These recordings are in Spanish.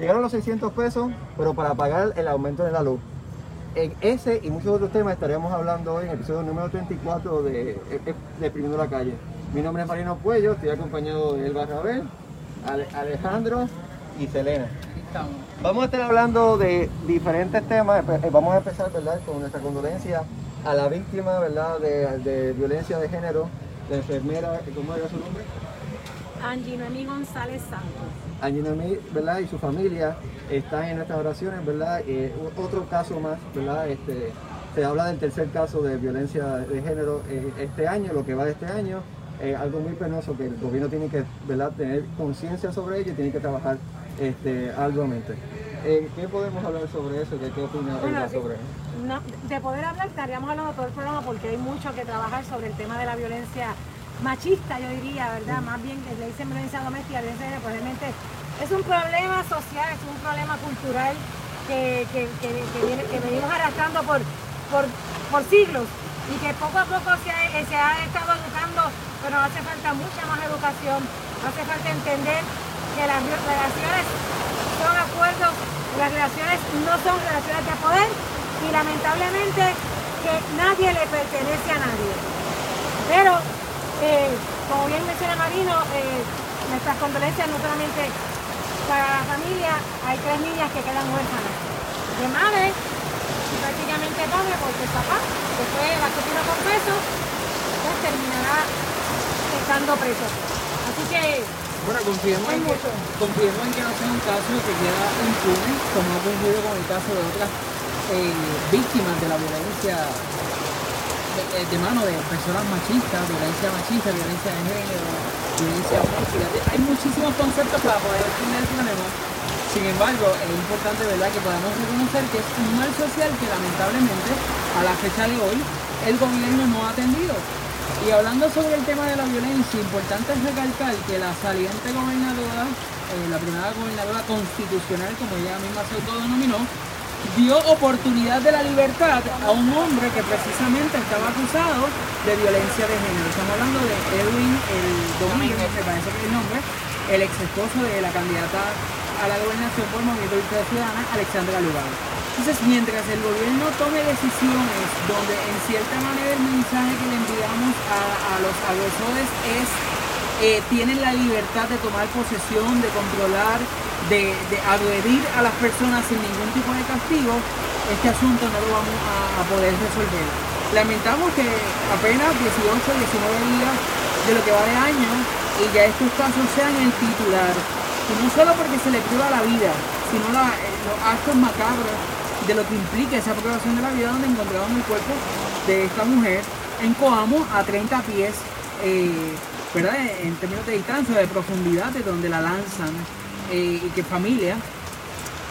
Llegaron los 600 pesos, pero para pagar el aumento de la luz. En ese y muchos otros temas estaremos hablando hoy en el episodio número 34 de, de Primero la Calle. Mi nombre es Marino Puello, estoy acompañado de Elba Rabel, Alejandro y Selena. Vamos a estar hablando de diferentes temas. Eh, vamos a empezar ¿verdad? con nuestra condolencia a la víctima ¿verdad? De, violencia de género, la enfermera, ¿cómo era su nombre? Angie Noemí González Santos. Angie Noemí, ¿verdad? Y su familia están en nuestras oraciones, ¿verdad? Eh, otro caso más, ¿verdad? Este, se habla del tercer caso de violencia de género eh, este año, lo que va de este año. algo muy penoso que el gobierno tiene que ¿verdad? tener conciencia sobre ello y tiene que trabajar este, arduamente. Eh, ¿Qué podemos hablar sobre eso? ¿Qué, qué opina sobre eso? de poder hablar estaríamos hablando todo el programa porque hay mucho que trabajar sobre el tema de la violencia machista, yo diría, ¿verdad? Más bien que le dicen violencia doméstica, violencia probablemente es un problema social, es un problema cultural que, que, que, venimos arrastrando por, por, por, siglos y que poco a poco se ha, se ha estado educando, pero hace falta mucha más educación, hace falta entender que las relaciones son acuerdos, las relaciones no son relaciones de poder y lamentablemente que nadie le pertenece a nadie. Pero, eh, como bien menciona Marino, eh, nuestras condolencias no solamente para la familia, hay tres niñas que quedan huérfanas. De madre, y prácticamente pobre porque el papá, que fue la con peso, pues terminará estando preso. Así que bueno, confiemos en, que, en que no sea un caso que queda impune, como ha ocurrido con el caso de otras eh, víctimas de la violencia de, de, mano de personas machistas, violencia machista, violencia de género, Hay muchísimos conceptos para poder definir el problema. Sin embargo, es importante ¿verdad? que podamos reconocer que es un mal social que lamentablemente a la fecha de hoy el gobierno no ha atendido. Y hablando sobre el tema de la violencia, importante es recalcar que la saliente gobernadora, eh, la primera gobernadora constitucional, como ella misma se autodenominó, dio oportunidad de la libertad a un hombre que precisamente estaba acusado de violencia de género. Estamos hablando de Edwin el Domingo, me parece que es el nombre, el ex esposo de la candidata a la gobernación por Movimiento de Ciudadana, Alexandra Lugano. Entonces, mientras el gobierno tome decisiones donde en cierta manera el mensaje que le enviamos a, los agresores es eh, tienen la libertad de tomar posesión, de controlar, de, agredir a las personas sin ningún tipo de castigo, este asunto no lo vamos a, poder resolver. Lamentamos que apenas 18, 19 días de lo que va de año y ya estos casos sean el titular. Y no solo porque se le priva la vida, sino eh, los actos macabros de lo que implica esa aprobación de la vida donde encontramos el cuerpo de esta mujer en Coamo a 30 pies, eh, ¿verdad? En términos de distancia, de profundidad, de donde la lanzan eh, y que familia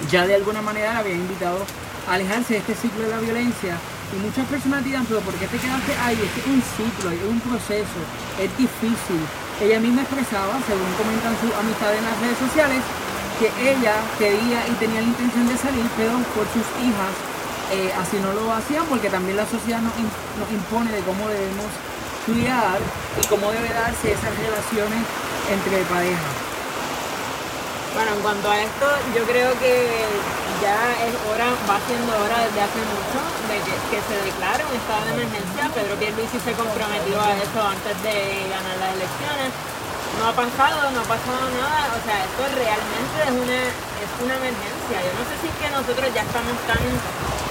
ya de alguna manera la había invitado a alejarse de este ciclo de la violencia. Y muchas personas dirán, pero ¿por qué te quedaste ahí? Es que es un ciclo, es un proceso, es difícil. Ella misma expresaba, según comentan sus amistades en las redes sociales, que ella quería y tenía la intención de salir, pero por sus hijas eh, así no lo hacían porque también la sociedad nos, impone de cómo debemos criar y cómo debe darse esas relaciones entre parejas. Bueno, en cuanto a esto, yo creo que ya es hora, va siendo hora desde hace mucho de que, se declare un estado de emergencia. Pedro Pierluisi se comprometió a eso antes de ganar las elecciones no ha pasado, no ha pasado nada, o sea, esto realmente es una, es una emergencia. Yo no sé si es que nosotros ya estamos tan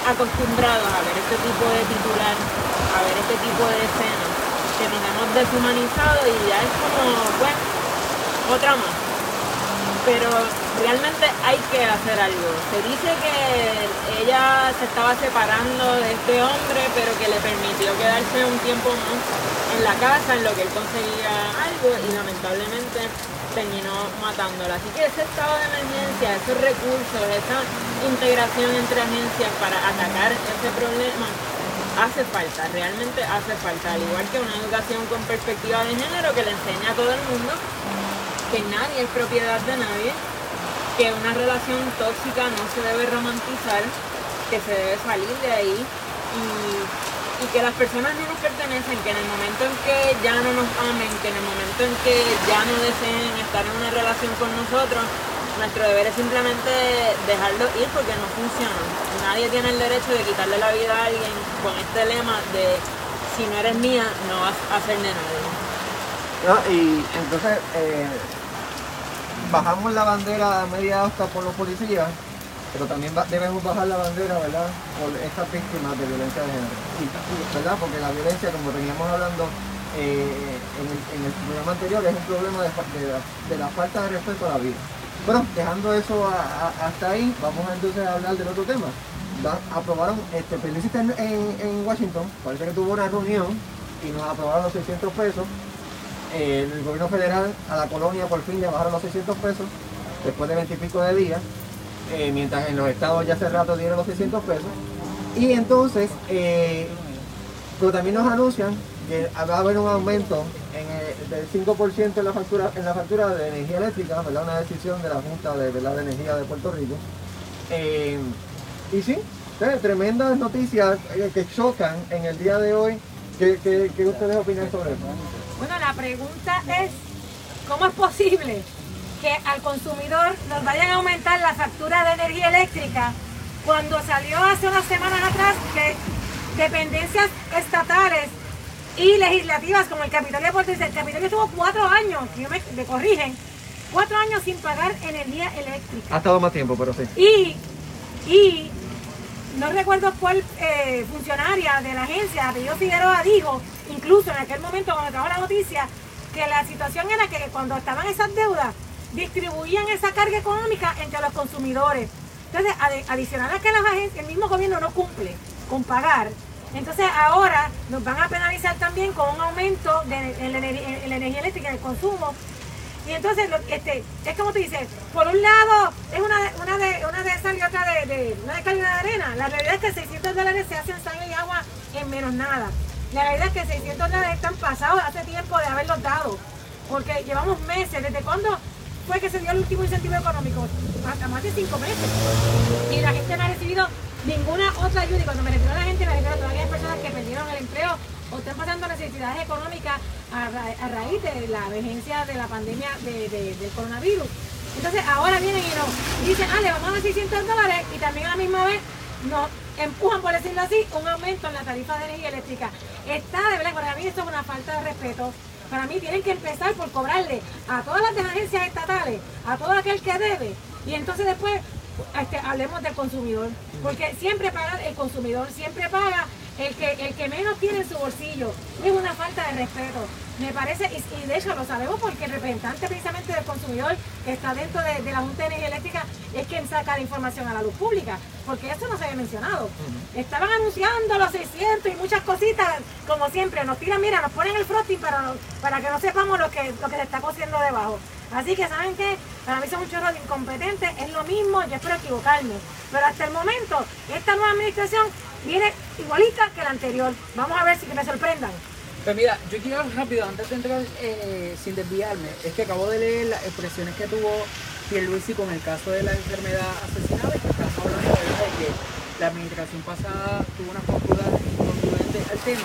acostumbrados a ver este tipo de titular, a ver este tipo de escenas, que nos hemos deshumanizado y ya es como, bueno, otra más. Pero realmente hay que hacer algo. Se dice que ella se estaba separando de este hombre, pero que le permitió quedarse un tiempo más en la casa, en lo que él conseguía algo, y lamentablemente terminó matándola. Así que ese estado de emergencia, esos recursos, esa integración entre agencias para atacar ese problema, hace falta, realmente hace falta, al igual que una educación con perspectiva de género que le enseña a todo el mundo que nadie es propiedad de nadie que una relación tóxica no se debe romantizar, que se debe salir de ahí y, que las personas no nos pertenecen, que en el momento en que ya no nos amen, que en el momento en que ya no deseen estar en una relación con nosotros, nuestro deber es simplemente dejarlo ir porque no funciona. Nadie tiene el derecho de quitarle la vida a alguien con este lema de si no eres mía, no vas a ser de nadie. ¿no? Y entonces eh, bajamos la bandera media hasta por los policías, pero también debemos bajar la bandera, ¿verdad? Por estas víctimas de violencia de género. ¿Verdad? Porque la violencia, como veníamos hablando eh, en, el, en el programa anterior, es un problema de, la, falta de respeto a la vida. Bueno, dejando eso a- a- hasta ahí, vamos entonces a hablar del otro tema. Aprobaron, este, en, en- en Washington, parece que tuvo una reunión y nos aprobaron los 600 pesos el gobierno federal a la colonia por fin le bajaron los 600 pesos después de 20 y pico de días, eh, mientras en los estados ya hace rato dieron los 600 pesos. Y entonces, eh, pero también nos anuncian que va a haber un aumento en el- del 5% en la factura en la factura de energía eléctrica, ¿verdad? una decisión de la Junta de, ¿verdad? de Energía de Puerto Rico. Eh, y sí, tremendas noticias que chocan en el día de hoy. ¿Qué, qué- qué ustedes opinan sobre eso? Bueno, la pregunta es, ¿cómo es posible que al consumidor nos vayan a aumentar la factura de energía eléctrica cuando salió hace unas semanas atrás que dependencias estatales y legislativas como el Capitolio de Puerto el Capitolio estuvo cuatro años, no me, me corrigen, cuatro años sin pagar energía eléctrica. Ha estado más tiempo, pero sí. Y, y no recuerdo cuál eh, funcionaria de la agencia, apellido Figueroa, dijo, incluso en aquel momento cuando estaba la noticia, que la situación era que cuando estaban esas deudas, distribuían esa carga económica entre los consumidores. Entonces, adicional a que las agencias, el mismo gobierno no cumple con pagar, entonces ahora nos van a penalizar también con un aumento de, en, la, ener- en la energía eléctrica, en el consumo, y entonces, este, es como tú dices, por un lado es una una de, una de sal y otra de, de- una de calidad de arena. La realidad es que 600 dólares se hacen sangre y agua en menos nada. La realidad es que 600 dólares están pasados hace tiempo de haberlos dado. Porque llevamos meses, ¿desde cuándo fue que se dio el último incentivo económico? Hasta más de cinco meses. Y la gente no ha recibido ninguna otra ayuda. Y cuando me refiero a la gente, me refiero a todas aquellas personas que perdieron el empleo o están pasando necesidades económicas a, ra- a raíz de la emergencia de la pandemia de- de- del coronavirus. Entonces ahora vienen y nos dicen, ah, le vamos a dar 600 dólares y también a la misma vez nos empujan, por decirlo así, un aumento en la tarifa de energía eléctrica. Está de verdad, para mí esto es una falta de respeto. Para mí tienen que empezar por cobrarle a todas las agencias estatales, a todo aquel que debe, y entonces después este, hablemos del consumidor, porque siempre paga el consumidor, siempre paga el que, el que menos tiene en su bolsillo. Es una falta de respeto. Me parece, y, de hecho lo sabemos porque el representante precisamente del consumidor que está dentro de, de la Junta de Energía Eléctrica es quien saca la información a la luz pública, porque eso no se había mencionado. Estaban anunciando los 600 y muchas cositas, como siempre, nos tiran, mira, nos ponen el frosting para, para que no sepamos lo que, lo que se está cociendo debajo. Así que, ¿saben qué? Para mí son un chorro de incompetentes, es lo mismo, yo espero equivocarme. Pero hasta el momento, esta nueva administración viene igualita que la anterior. Vamos a ver si que me sorprendan. Pues mira, yo quiero rápido, antes de entrar eh, sin desviarme, es que acabo de leer las expresiones que tuvo Pierluisi con el caso de la enfermedad asesinada, y que estamos hablando. De que la administración pasada tuvo una postura incongruente al tema,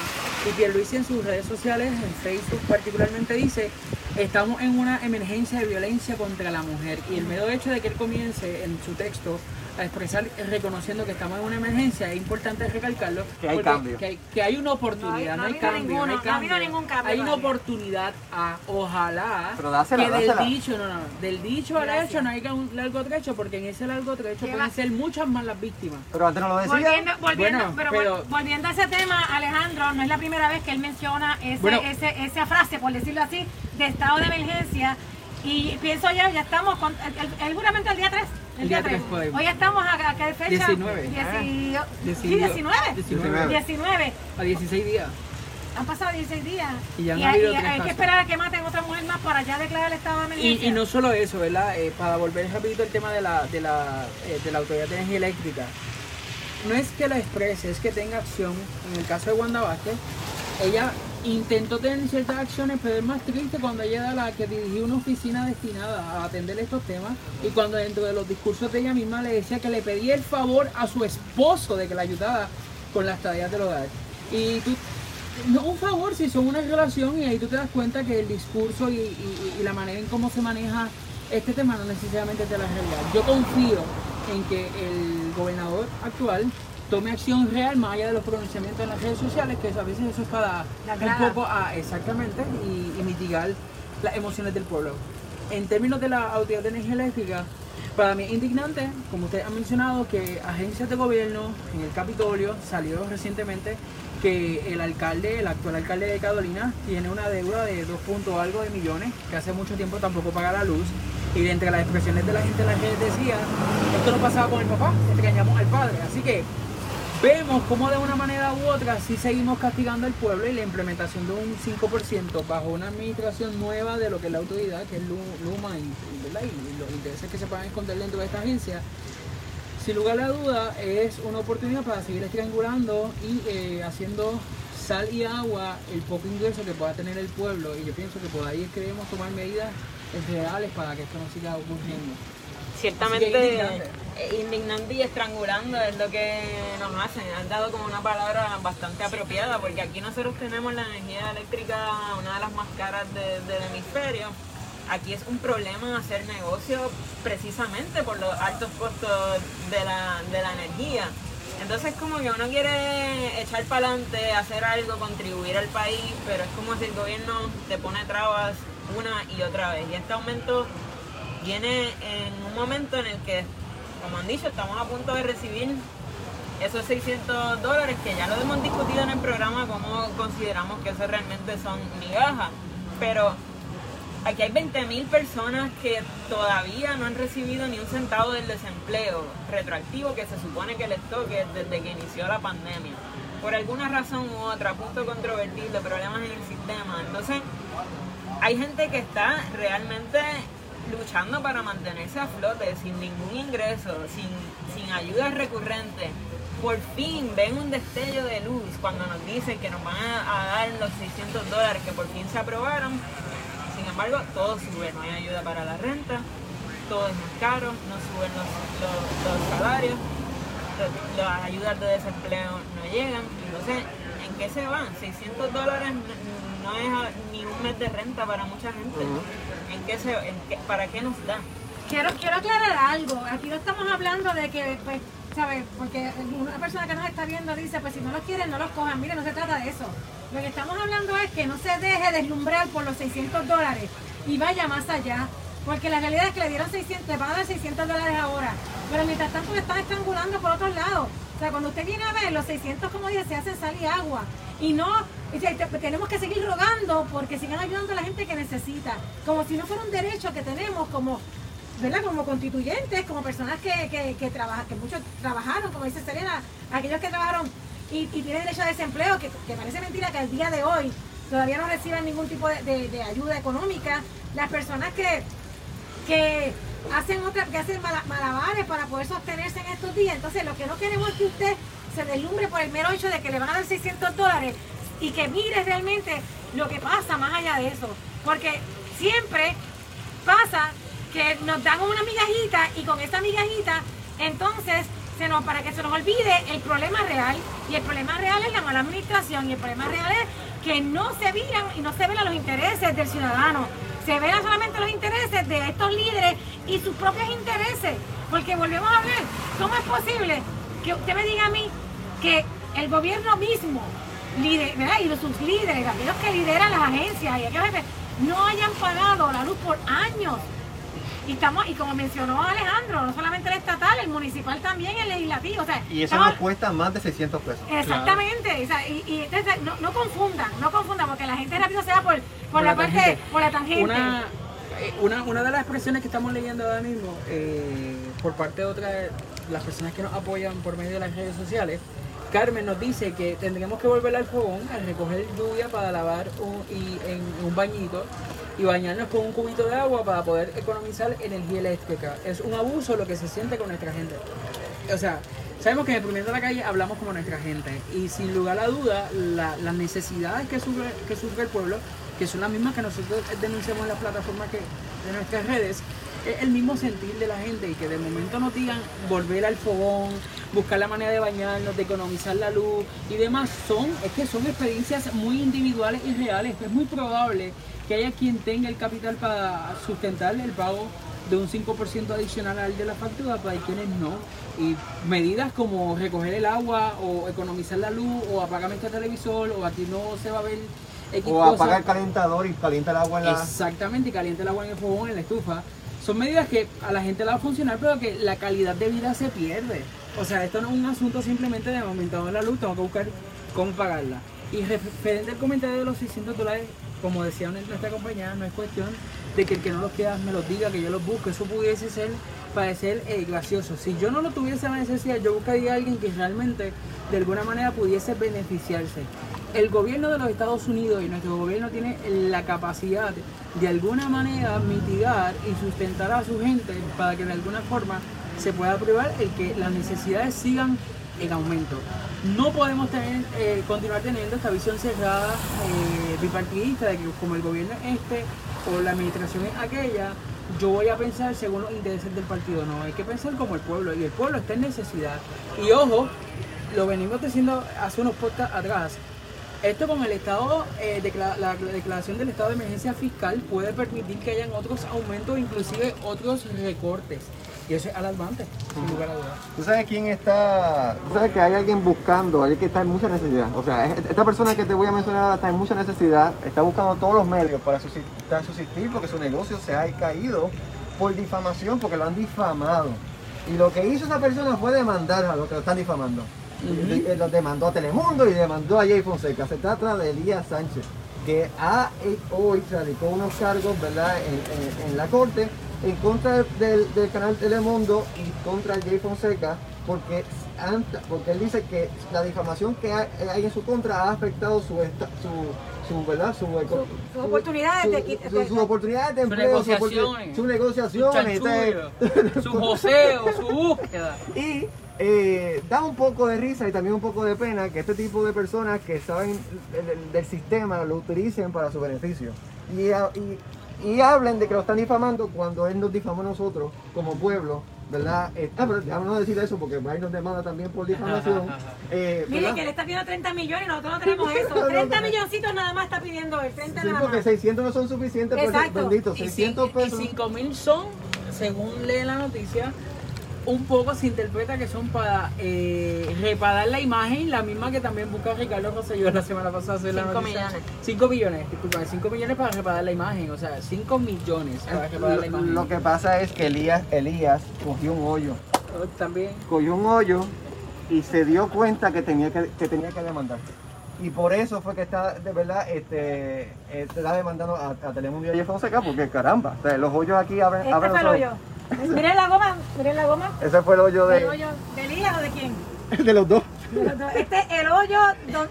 y Pierluisi en sus redes sociales, en Facebook particularmente, dice, estamos en una emergencia de violencia contra la mujer, y el mero hecho de que él comience en su texto a expresar reconociendo que estamos en una emergencia, es importante recalcarlo, Que hay cambio. que hay, que hay una oportunidad, No no hay- hay, no ha habido cambio, ninguno, no hay no ha habido cambio. ningún cambio Hay una oportunidad a, ojalá, Pero dásela, que dásela. del dicho, no, no, del dicho al hecho no haya un largo trecho, porque en ese largo trecho pueden ser muchas más las víctimas. Pero antes no lo decía. Volviendo, volviendo, Bueno, pero, pero- vol- volviendo a ese tema, Alejandro, no es la primera vez que él menciona ese, Bueno. ese- esa frase, por decirlo así, de estado de emergencia. Y pienso yo, ya estamos, con, el, el- el juramento el día 3. El día 3 por ahí. Hoy estamos a, a qué fecha? 19. Dieci- Ah. sí, 19. 19. 19. A 16 días. Han pasado 16 días. Y ya hay- habido y hay que casos. esperar a que maten otra mujer más para ya declarar el estado de emergencia. Y, y no solo eso, ¿verdad? Eh, para volver rapidito al tema de la, de, la, eh, de la Autoridad de Energía Eléctrica. No es que lo exprese, es que tenga acción. En el caso de Wanda Vázquez, ella intentó tener ciertas acciones, pero es más triste cuando ella era la que dirigió una oficina destinada a atender estos temas y cuando dentro de los discursos de ella misma le decía que le pedía el favor a su esposo de que la ayudara con las tareas del hogar. Y tú, no un favor si son una relación y ahí tú te das cuenta que el discurso y, la manera en cómo se maneja este tema no necesariamente es de la realidad. Yo confío en que el gobernador actual tome acción real más allá de los pronunciamientos en las redes sociales, que a veces eso es para un poco a, exactamente y, y mitigar las emociones del pueblo. En términos de la Autoridad de Energía Eléctrica, para mí es indignante, como ustedes han mencionado, que agencias de gobierno en el Capitolio salió recientemente que el alcalde, el actual alcalde de Carolina, tiene una deuda de 2 punto algo de millones, que hace mucho tiempo tampoco paga la luz. Y de entre las expresiones de la gente en las redes decía, esto no pasaba con el papá, extrañamos al padre. Así que vemos cómo de una manera u otra sí seguimos castigando al pueblo y la implementación de un 5% bajo una administración nueva de lo que es la autoridad, que es Lu- Luma y, y, los intereses que se puedan esconder dentro de esta agencia, sin lugar a duda es una oportunidad para seguir estrangulando y eh, haciendo sal y agua el poco ingreso que pueda tener el pueblo y yo pienso que por ahí queremos tomar medidas reales para que esto no siga ocurriendo. Ciertamente indignante. eh, indignante y estrangulando es lo que nos hacen. Han dado como una palabra bastante apropiada porque aquí nosotros tenemos la energía eléctrica, una de las más caras de- del hemisferio. Aquí es un problema hacer negocio precisamente por los altos costos de la, de la energía. Entonces como que uno quiere echar para adelante, hacer algo, contribuir al país, pero es como si el gobierno te pone trabas una y otra vez. Y este aumento viene en un momento en el que, como han dicho, estamos a punto de recibir esos 600 dólares que ya lo hemos discutido en el programa, cómo consideramos que eso realmente son migajas. Pero aquí hay 20.000 personas que todavía no han recibido ni un centavo del desempleo retroactivo que se supone que les toque desde que inició la pandemia. Por alguna razón u otra, punto controvertible, problemas en el sistema. Entonces, hay gente que está realmente luchando para mantenerse a flote, sin ningún ingreso, sin, sin ayuda recurrente. Por fin ven un destello de luz cuando nos dicen que nos van a, a dar los 600 dólares que por fin se aprobaron. Sin embargo, todo sube, no hay ayuda para la renta, todo es más caro, no suben los, los- los salarios, las ayudas de desempleo no llegan. Entonces, ¿en qué se van? 600 dólares no es ni un mes de renta para mucha gente. ¿En qué se, en qué- ¿Para qué nos da? Quiero, quiero aclarar algo. Aquí no estamos hablando de que, pues, ¿sabes? Porque una persona que nos está viendo dice, pues si no los quieren, no los cojan. Mire, no se trata de eso. Lo que estamos hablando es que no se deje deslumbrar por los 600 dólares y vaya más allá. Porque la realidad es que le dieron 600, le van a dar 600 dólares ahora. Pero mientras tanto le están estrangulando por otros lados. O sea, cuando usted viene a ver, los 600, como dije, se hacen sal y agua. Y no, tenemos que seguir rogando porque sigan ayudando a la gente que necesita. Como si no fuera un derecho que tenemos como ¿verdad? Como constituyentes, como personas que, que, que, trabaja- que muchos trabajaron, como dice Serena, aquellos que trabajaron y, tienen derecho a desempleo, que, que parece mentira que al día de hoy todavía no reciban ningún tipo de, de- ayuda económica. Las personas que, que hacen otra, que hacen mala- malabares para poder sostenerse en estos días. Entonces, lo que no queremos es que usted se deslumbre por el mero hecho de que le van a dar 600 dólares y que mire realmente lo que pasa más allá de eso. Porque siempre pasa que nos dan una migajita y con esa migajita, entonces, se nos, para que se nos olvide el problema real. Y el problema real es la mala administración. Y el problema real es que no se viran y no se ven a los intereses del ciudadano. Se ven solamente los intereses de estos líderes y sus propios intereses. Porque volvemos a ver, ¿cómo es posible que usted me diga a mí que el gobierno mismo y los- sus líderes, aquellos que lideran las agencias y aquellos que no hayan pagado la luz por años? Y estamos, y como mencionó Alejandro, no solamente el estatal, el municipal también, el legislativo. O sea, Y eso estamos- nos cuesta más de 600 pesos. Exactamente, o sea, y, y entonces no, no confundan, no confundan, porque la gente rápido se va por, por, la, parte, tangente. por la tangente. Una, eh, una, una de las expresiones que estamos leyendo ahora mismo eh, por parte de otras las personas que nos apoyan por medio de las redes sociales, Carmen nos dice que tendremos que volver al fogón a recoger lluvia para lavar un, y, en un bañito y bañarnos con un cubito de agua para poder economizar energía eléctrica. Es un abuso lo que se siente con nuestra gente. O sea, sabemos que en el Pimiento de la Calle hablamos como nuestra gente y sin lugar a duda la- las necesidades que sufre, que sufre el pueblo, que son las mismas que nosotros denunciamos en las plataformas de nuestras redes, es el mismo sentir de la gente y que de momento nos digan volver al fogón, buscar la manera de bañarnos, de economizar la luz y demás, son, es que son experiencias muy individuales y reales. Es muy probable que haya quien tenga el capital para sustentar el pago de un 5% adicional al de la factura, pero hay quienes no. Y medidas como recoger el agua o economizar la luz o apagar este televisor o aquí no se va a ver X O cosa. apagar el calentador y calienta el agua en la... Exactamente, y caliente el agua en el fogón, en la estufa. Son medidas que a la gente le va a funcionar, pero que la calidad de vida se pierde. O sea, esto no es un asunto simplemente de aumentado la luz, tengo que buscar cómo pagarla. Y referente al comentario de los 600 dólares, como decía nuestra compañera, no es cuestión de que el que no los quiera me los diga, que yo los busque. Eso pudiese ser, parecer eh, gracioso. Si yo no lo tuviese la necesidad, yo buscaría a alguien que realmente de alguna manera pudiese beneficiarse. El gobierno de los Estados Unidos y nuestro gobierno tiene la capacidad de alguna manera mitigar y sustentar a su gente para que de alguna forma se pueda probar el que las necesidades sigan en aumento. No podemos tener, eh, continuar teniendo esta visión cerrada eh, bipartidista de que como el gobierno es este o la administración es aquella, yo voy a pensar según los intereses del partido. No, hay que pensar como el pueblo y el pueblo está en necesidad. Y ojo, lo venimos diciendo hace unos podcasts atrás. Esto con el estado, eh, decla- la declaración del estado de emergencia fiscal puede permitir que hayan otros aumentos, inclusive otros recortes. Y eso es alarmante, sin lugar a dudas. ¿Tú sabes quién está? ¿Tú sabes que hay alguien buscando, alguien que está en mucha necesidad? O sea, es- esta persona que te voy a mencionar está en mucha necesidad, está buscando todos los medios para subsistir, porque su negocio se ha caído por difamación, porque lo han difamado. Y lo que hizo esa persona fue demandar a los que lo están difamando. Y- Lo demandó a Telemundo y demandó a Jay Fonseca. Se trata de Elías Sánchez, que ha, eh, hoy radicó unos cargos ¿verdad? En, en- en la corte en contra del, del canal Telemundo y contra Jay Fonseca, porque, porque él dice que la difamación que hay, hay en su contra ha afectado su, esta- su, su, ¿verdad? su, eco- sus oportunidades de su- su- oportunidades de Sus empleo, sus negociaciones. sus Su negociaciones. chanchullo, su joseo, su búsqueda. Y eh, da un poco de risa y también un poco de pena que este tipo de personas que saben del, del sistema lo utilicen para su beneficio. Y, a- y- y hablen de que lo están difamando cuando él nos difamó a nosotros como pueblo, ¿verdad? Eh, ah, pero déjame no decir eso porque va y nos demanda también por difamación. Eh, que él está pidiendo 30 millones y nosotros no tenemos eso. No, no, 30 no. milloncitos nada más está pidiendo él. 30 Sí, nada porque más. 600 no son suficientes, pues, Exacto. bendito, Y 600 pesos. 5 mil son, según lee la noticia, un poco se interpreta que son para eh, reparar la imagen, la misma que también busca Ricardo Rosselló la semana pasada. hacer la Cinco noticia. millones. 5 millones, disculpa, 5 millones para reparar la imagen, o sea, 5 millones para reparar la Lo, imagen. lo que pasa es que Elías, Elías cogió un hoyo. Oh, También. cogió un hoyo y se dio cuenta que tenía que, que tenía que demandar. Y por eso fue que está, de verdad, este, eh, está demandando a, a Telemundo y a Fonseca, porque caramba, o sea, los hoyos aquí abren, Este abren fue el los hoyo. Miren la goma, miren la goma. Ese fue el hoyo ¿El de, hoyo de Elías o de quién? de los dos. De los dos. Este es el hoyo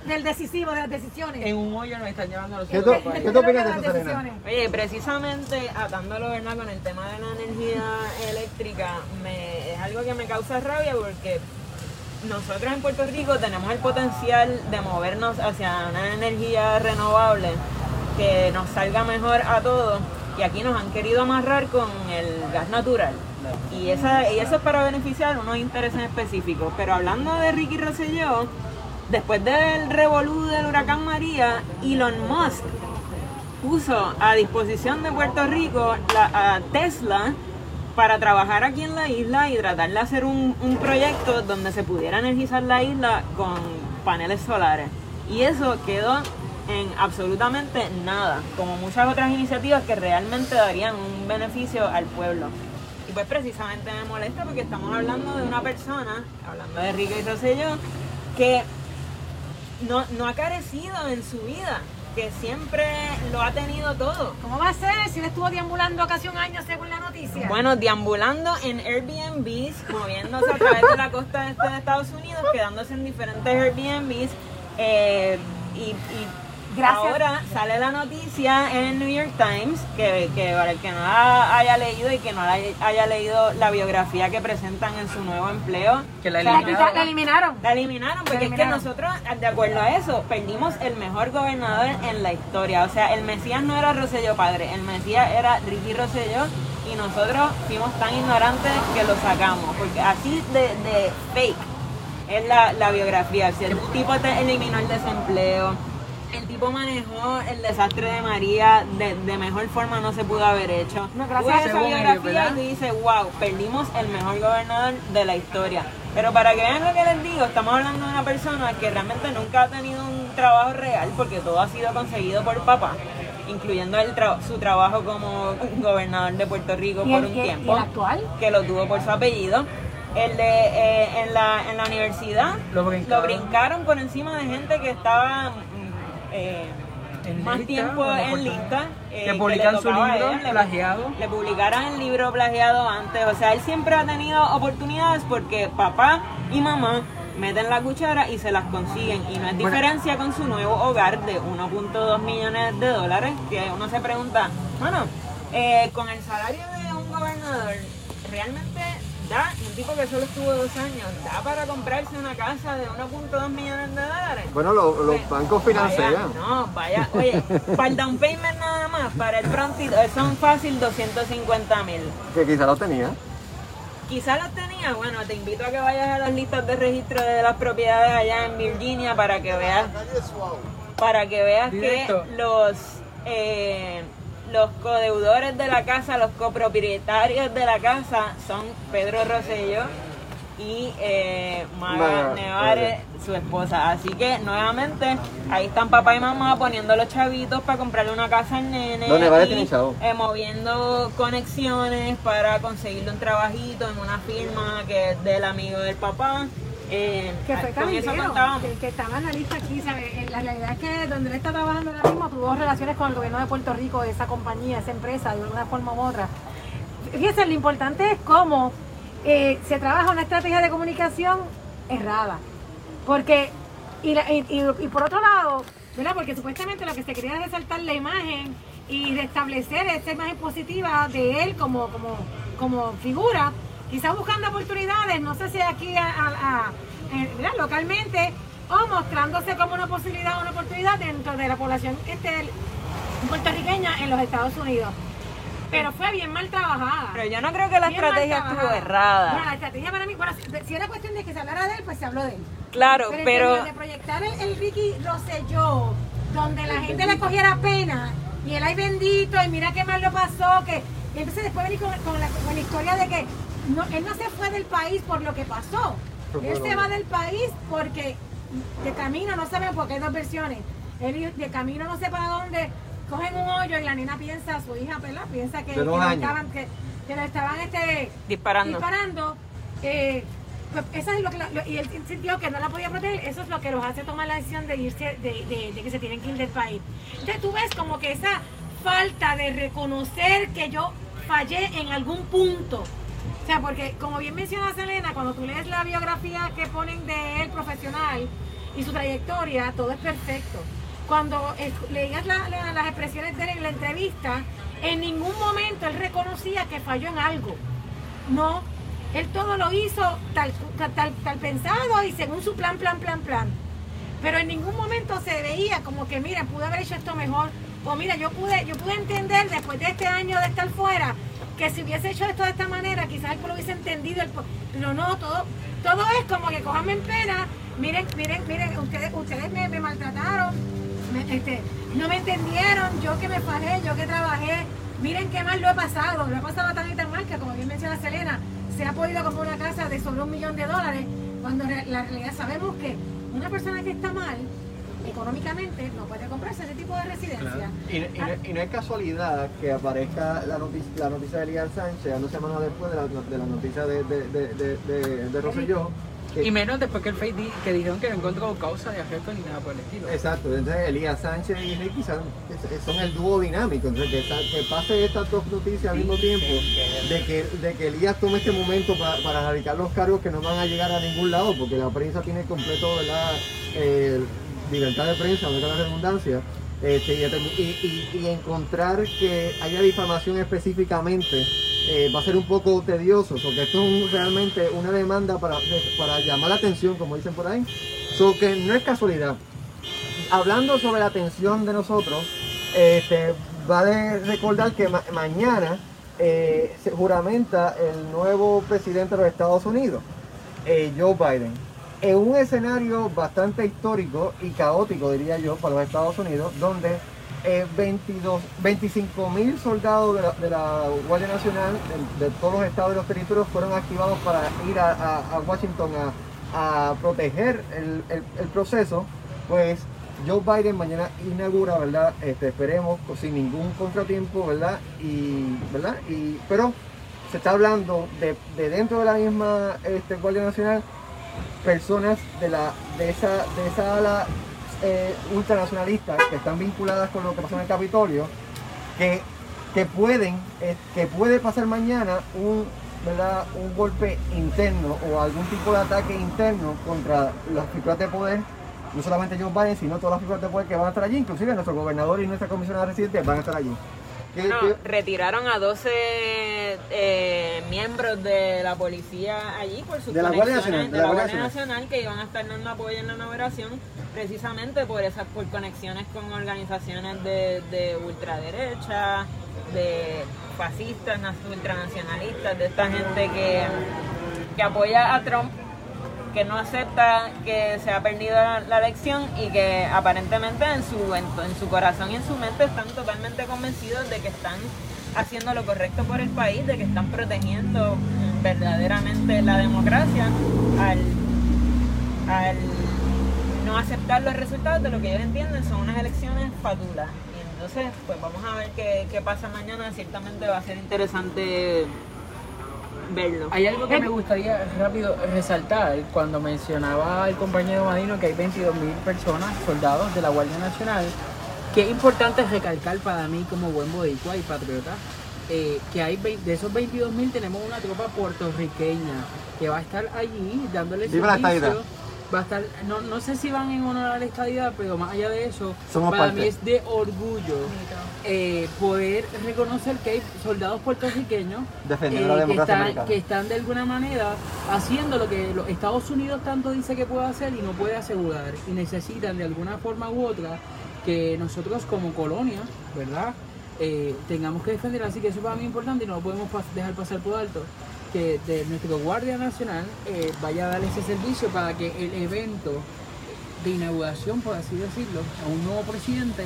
del decisivo, de las decisiones. En un hoyo nos están llevando los ¿Qué tú- qué tú opinas de las eso, decisiones. Oye, precisamente atándolo ¿verdad? con el tema de la energía eléctrica, me, es algo que me causa rabia porque nosotros en Puerto Rico tenemos el potencial de movernos hacia una energía renovable que nos salga mejor a todos y aquí nos han querido amarrar con el gas natural. Y, esa, y eso es para beneficiar unos intereses específicos. Pero hablando de Ricky Rosselló, después del revolú del huracán María, Elon Musk puso a disposición de Puerto Rico la, a Tesla para trabajar aquí en la isla y tratar de hacer un, un proyecto donde se pudiera energizar la isla con paneles solares. Y eso quedó en absolutamente nada, como muchas otras iniciativas que realmente darían un beneficio al pueblo. Y pues precisamente me molesta porque estamos hablando de una persona, hablando de Rico y Rosselló, que no, no ha carecido en su vida, que siempre lo ha tenido todo. ¿Cómo va a ser si él estuvo deambulando casi un año según la noticia? Bueno, deambulando en Airbnbs, moviéndose a través de la costa este de Estados Unidos, quedándose en diferentes Airbnbs. eh, y, y Gracias. ahora sale la noticia en el New York Times, que, que para el que no la haya leído y que no la haya leído la biografía que presentan en su nuevo empleo, Que la la, eliminaron. la eliminaron. la eliminaron porque La es que nosotros, de acuerdo a eso, perdimos el mejor gobernador en la historia. O sea, el Mesías no era Rosselló padre, el Mesías era Ricky Rosselló y nosotros fuimos tan ignorantes que lo sacamos. Porque así de, de fake es la, la biografía. Si el tipo te eliminó el desempleo, el tipo manejó el desastre de María de, de mejor forma no se pudo haber hecho. No, gracias a esa biografía y dices, wow, perdimos el mejor gobernador de la historia. Pero para que vean lo que les digo, estamos hablando de una persona que realmente nunca ha tenido un trabajo real porque todo ha sido conseguido por papá, incluyendo el tra- su trabajo como gobernador de Puerto Rico ¿Y por un el- tiempo y el actual? que lo tuvo por su apellido. El de eh, en, la, en la universidad Lo brincaron. brincaron por encima de gente que estaba eh, más lista, tiempo en lista. eh, que su libro él, plagiado. Le publicaran el libro plagiado antes. O sea, él siempre ha tenido oportunidades porque papá y mamá meten la cuchara y se las consiguen. Y no es Bueno. diferencia con su nuevo hogar de 1.2 millones de dólares, que uno se pregunta, bueno, eh, con el salario de un gobernador, realmente da, un tipo que solo estuvo dos años, da para comprarse una casa de 1.2 millones de dólares. Bueno, lo- los Pues, bancos vaya, financian. no, vaya, oye, para el down payment nada más, para el prontito, son fácil 250 mil. Que quizá lo tenía. Quizá los tenía, bueno, te invito a que vayas a las listas de registro de las propiedades allá en Virginia para que veas, para que veas Directo. que los eh, los codeudores de la casa, los copropietarios de la casa son Pedro Rosselló y eh, Maga Nevares, su esposa. Así que nuevamente ahí están papá y mamá poniendo los chavitos para comprarle una casa al nene. Nevares y, tienen chavo. eh, moviendo conexiones para conseguirle un trabajito en una firma que es del amigo del papá. Eh, Que fue con eso contábamos. que, que estaba en la lista aquí, ¿sabes? Eh, La realidad es que donde él está trabajando ahora mismo tuvo relaciones con el gobierno de Puerto Rico, esa compañía, esa empresa, de alguna forma u otra. Fíjense, lo importante es cómo eh, se trabaja una estrategia de comunicación errada. Porque, y, la- y- y- y por otro lado, ¿verdad? Porque supuestamente lo que se quería es resaltar la imagen y restablecer esa imagen positiva de él como, como, como figura, quizás buscando oportunidades, no sé si aquí a- a- a- eh, localmente, o mostrándose como una posibilidad, una oportunidad dentro de la población este, puertorriqueña en los Estados Unidos. Pero fue bien mal trabajada. Pero yo no creo que la Bien estrategia estuvo errada. Bueno, la estrategia para mí, bueno, si, era cuestión de que se hablara de él, pues se habló de él. Claro, Pero, pero de proyectar el, el Ricky Rosselló, donde la gente le cogiera pena, y él ay bendito, y mira qué mal lo pasó, que y entonces después venir con, con la, con la historia de que no, él no se fue del país por lo que pasó. Pero Él bueno. se va del país porque de camino, no saben porque hay dos versiones. Él de camino no sé para dónde, cogen un hoyo y la nena piensa, su hija, ¿verdad? Piensa que, que lo estaban, que, que lo estaban este, disparando. disparando, eh, pues eso es lo que la- lo- y él sintió que no la podía proteger, eso es lo que los hace tomar la decisión de irse, de, de- de que se tienen que ir del país. Entonces tú ves como que esa falta de reconocer que yo fallé en algún punto. O sea, porque como bien menciona Selena, cuando tú lees la biografía que ponen de él profesional y su trayectoria, todo es perfecto. Cuando leías la- la- las expresiones de él en la entrevista, en ningún momento él reconocía que falló en algo. No, él todo lo hizo tal, tal, tal pensado y según su plan, plan, plan, plan. Pero en ningún momento se veía como que, mira, pude haber hecho esto mejor. O mira, yo pude, yo pude entender después de este año de estar fuera que si hubiese hecho esto de esta manera, quizás él lo hubiese entendido. el pero no, todo, todo es como que cojanme en pena. Miren, miren, miren, ustedes, ustedes me, maltrataron, este, no me entendieron, yo que me fajé, yo que trabajé. Miren qué mal lo he pasado, lo he pasado tan y tan mal que como bien menciona Selena, se ha podido comprar una casa de sobre un millón de dólares, cuando la realidad sabemos que una persona que está mal económicamente no puede comprarse ese tipo de residencia. Y, y no- y no es casualidad que aparezca la noticia, la noticia de Elías Sánchez dos semanas después de la, de la noticia de, de, de, de, de, de Rosselló. que- Y menos después que el Face di- que dijeron que no encontró causa de arresto ni nada por el estilo. Exacto, entonces Elías Sánchez y Ricky son, son el dúo dinámico, entonces que, que pase estas dos noticias al mismo tiempo, de que, de que Elías tome este momento para, para erradicar los cargos que no van a llegar a ningún lado, porque la prensa tiene completo, ¿verdad? Eh, libertad de prensa, no la redundancia, este, y, encontrar que haya difamación específicamente eh, va a ser un poco tedioso, porque esto es un- realmente una demanda para, para llamar la atención, como dicen por ahí. So que no es casualidad. Hablando sobre la atención de nosotros, este, vale recordar que ma- mañana eh, se juramenta el nuevo presidente de los Estados Unidos, eh, Joe Biden. En un escenario bastante histórico y caótico, diría yo, para los Estados Unidos, donde eh, 22, 25 mil soldados de la, Guardia Nacional de, todos los estados y los territorios fueron activados para ir a, Washington a, a proteger el, el- el proceso, pues Joe Biden mañana inaugura, ¿verdad? Este, esperemos pues, sin ningún contratiempo, ¿verdad? Y, ¿verdad? Y, pero se está hablando de, de dentro de la misma este, Guardia Nacional personas de la de esa de esa ala eh, ultranacionalista que están vinculadas con lo que pasó en el Capitolio que, que pueden eh, que puede pasar mañana un ¿verdad? un golpe interno o algún tipo de ataque interno contra las figuras de poder no solamente Joe Biden sino todas las figuras de poder que van a estar allí inclusive nuestro gobernador y nuestra comisionada residente van a estar allí ¿Qué- No, qué- retiraron a 12 eh, miembros de la policía allí por sus De la Guardia Nacional, de la Guardia Nacional que iban a estar dando apoyo en la inauguración precisamente por esas por conexiones con organizaciones de, de ultraderecha, de fascistas, ultranacionalistas, de esta gente que, que apoya a Trump que no acepta que se ha perdido la, elección y que aparentemente en su, en su corazón y en su mente están totalmente convencidos de que están haciendo lo correcto por el país, de que están protegiendo verdaderamente la democracia al, al no aceptar los resultados de lo que ellos entienden son unas elecciones fatulas. Y entonces, pues vamos a ver qué, qué pasa mañana. Ciertamente va a ser interesante verlo. Hay algo que me gustaría rápido resaltar cuando mencionaba el compañero Madino que hay 22 mil personas, soldados de la Guardia Nacional, que es importante recalcar para mí como buen boricua y patriota, eh, que hay de esos 22 mil tenemos una tropa puertorriqueña que va a estar allí dándole Viva servicio. Va a estar, no, no sé si van en honor a la estadidad, pero más allá de eso, Somos para parte. mí es de orgullo eh, poder reconocer que hay soldados puertorriqueños Defendiendo la que están, que están de alguna manera haciendo lo que los Estados Unidos tanto dice que puede hacer y no puede asegurar y necesitan de alguna forma u otra que nosotros como colonia, ¿verdad? Eh, tengamos que defender, así que eso para mí es importante y no lo podemos pas- dejar pasar por alto. Que de nuestro Guardia Nacional eh, vaya a dar ese servicio para que el evento de inauguración, por así decirlo, a un nuevo presidente,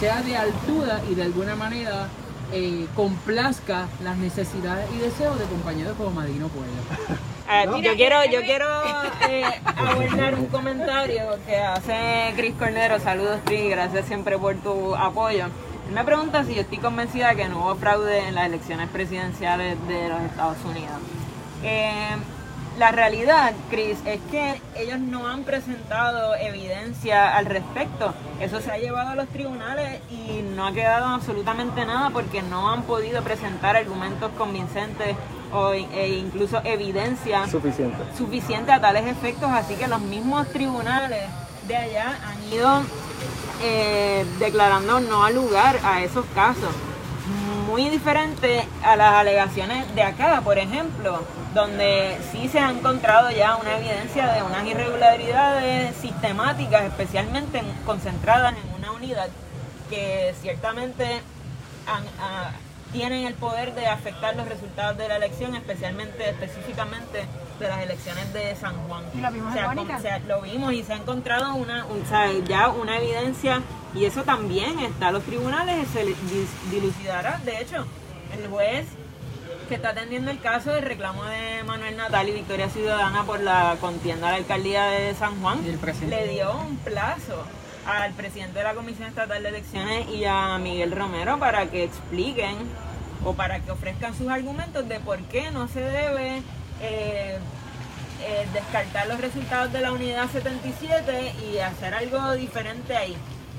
sea de altura y de alguna manera eh, complazca las necesidades y deseos de compañeros como Madino Pueblo. Ah, No. yo quiero, yo quiero eh, abordar un comentario que hace Cris Cornero. Saludos, Cris, gracias siempre por tu apoyo. Él me pregunta si yo estoy convencida que no hubo fraude en las elecciones presidenciales de los Estados Unidos. Eh, la realidad, Chris, es que ellos no han presentado evidencia al respecto. Eso se ha llevado a los tribunales y no ha quedado absolutamente nada porque no han podido presentar argumentos convincentes o e incluso evidencia suficiente suficiente a tales efectos, así que los mismos tribunales de allá han ido eh, declarando no al lugar a esos casos. Muy diferente a las alegaciones de acá, por ejemplo, donde sí se ha encontrado ya una evidencia de unas irregularidades sistemáticas, especialmente en- concentradas en una unidad que ciertamente han- ah, tienen el poder de afectar los resultados de la elección, especialmente, específicamente de las elecciones de San Juan. Y lo vimos O sea, en con- Guánica. o sea, lo vimos y se ha encontrado una, un- o sea, ya una evidencia y eso también está los tribunales se dilucidará. De hecho, el juez que está atendiendo el caso del reclamo de Manuel Natal y Victoria Ciudadana por la contienda a la alcaldía de San Juan, le dio un plazo al presidente de la Comisión Estatal de Elecciones y a Miguel Romero para que expliquen o para que ofrezcan sus argumentos de por qué no se debe eh, eh, descartar los resultados de la unidad 77 y hacer algo diferente ahí.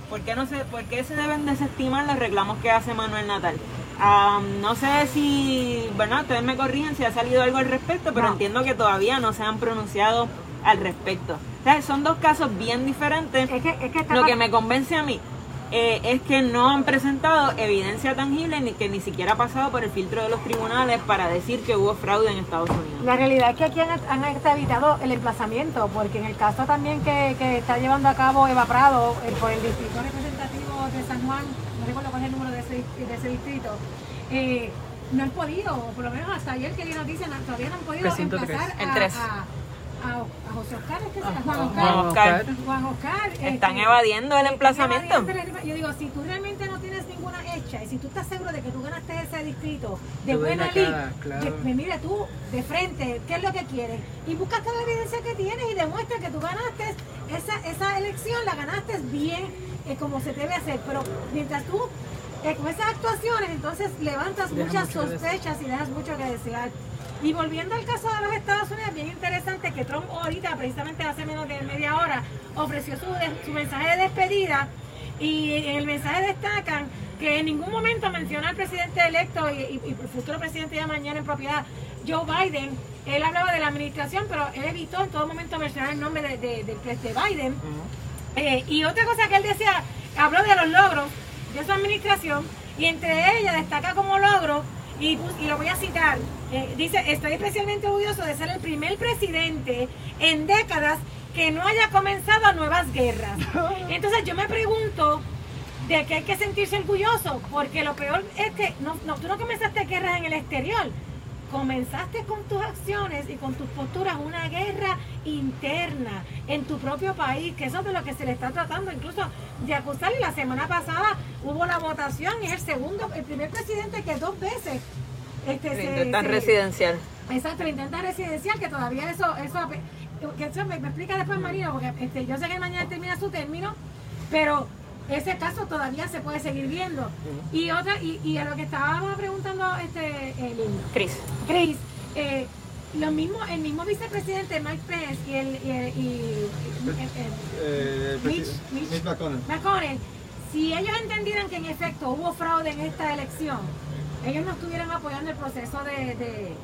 ¿Por qué, no se, ¿Por qué se deben desestimar los reclamos que hace Manuel Natal? Ah, no sé si, bueno, ustedes me corrigen si ha salido algo al respecto, pero No. entiendo que todavía no se han pronunciado al respecto. O sea, son dos casos bien diferentes. Es que, es que Lo que me convence a mí eh, es que no han presentado evidencia tangible ni que ni siquiera ha pasado por el filtro de los tribunales para decir que hubo fraude en Estados Unidos. La realidad es que aquí han, han evitado el emplazamiento, porque en el caso también que, que está llevando a cabo Eva Prado eh, por el distrito representativo de San Juan, no recuerdo cuál es el número de ese, de ese distrito, eh, no han podido, por lo menos hasta ayer que di noticia, no- todavía no han podido 303. emplazar a, a- a, a José Oscar, ¿es que se llama? Juan Juan Oscar. Oscar. Juan Oscar. Están este, evadiendo el están emplazamiento. evadiendo el- Yo digo, si tú realmente no tienes ninguna hecha y si tú estás seguro de que tú ganaste ese distrito de Tú buena cara, claro. que- pues mira tú de frente, ¿qué es lo que quieres? Y busca toda la evidencia que tienes y demuestra que tú ganaste esa, esa elección, la ganaste bien eh, como se debe hacer. Pero mientras tú eh, con esas actuaciones, entonces levantas Deja muchas sospechas y dejas mucho que desear. Y volviendo al caso de los Estados Unidos, bien interesante que Trump ahorita, precisamente hace menos de media hora, ofreció su, de- su mensaje de despedida y en el mensaje destacan que en ningún momento menciona al presidente electo y, y- y futuro presidente ya mañana en propiedad, Joe Biden. Él hablaba de la administración, pero él evitó en todo momento mencionar el nombre de, de, de- de Biden. Eh, y otra cosa que él decía, habló de los logros de su administración y entre ellas destaca como logro, y, y lo voy a citar, eh, dice, estoy especialmente orgulloso de ser el primer presidente en décadas que no haya comenzado nuevas guerras. Entonces yo me pregunto de qué hay que sentirse orgulloso, porque lo peor es que no, no, tú no comenzaste guerras en el exterior, comenzaste con tus acciones y con tus posturas una guerra interna en tu propio país, que eso es de lo que se le está tratando incluso de acusar. Y la semana pasada hubo la votación y es el segundo, el primer presidente que dos veces este, se- Intentan se- residencial. Exacto, intenta residencial, que todavía eso, eso, que eso me, me explica después Marino, porque este, yo sé que mañana termina su término, pero ese caso todavía se puede seguir viendo. Y otra, y, y a lo que estábamos preguntando este el, Cris. Chris, eh, lo mismo, el mismo vicepresidente Mike Pence y el, y, el- y- y- el- Eh, Mitch- Mitch- Mitch McConnell. McConnell, si ellos entendieran que en efecto hubo fraude en esta elección, ellos no estuvieran apoyando el proceso de, de-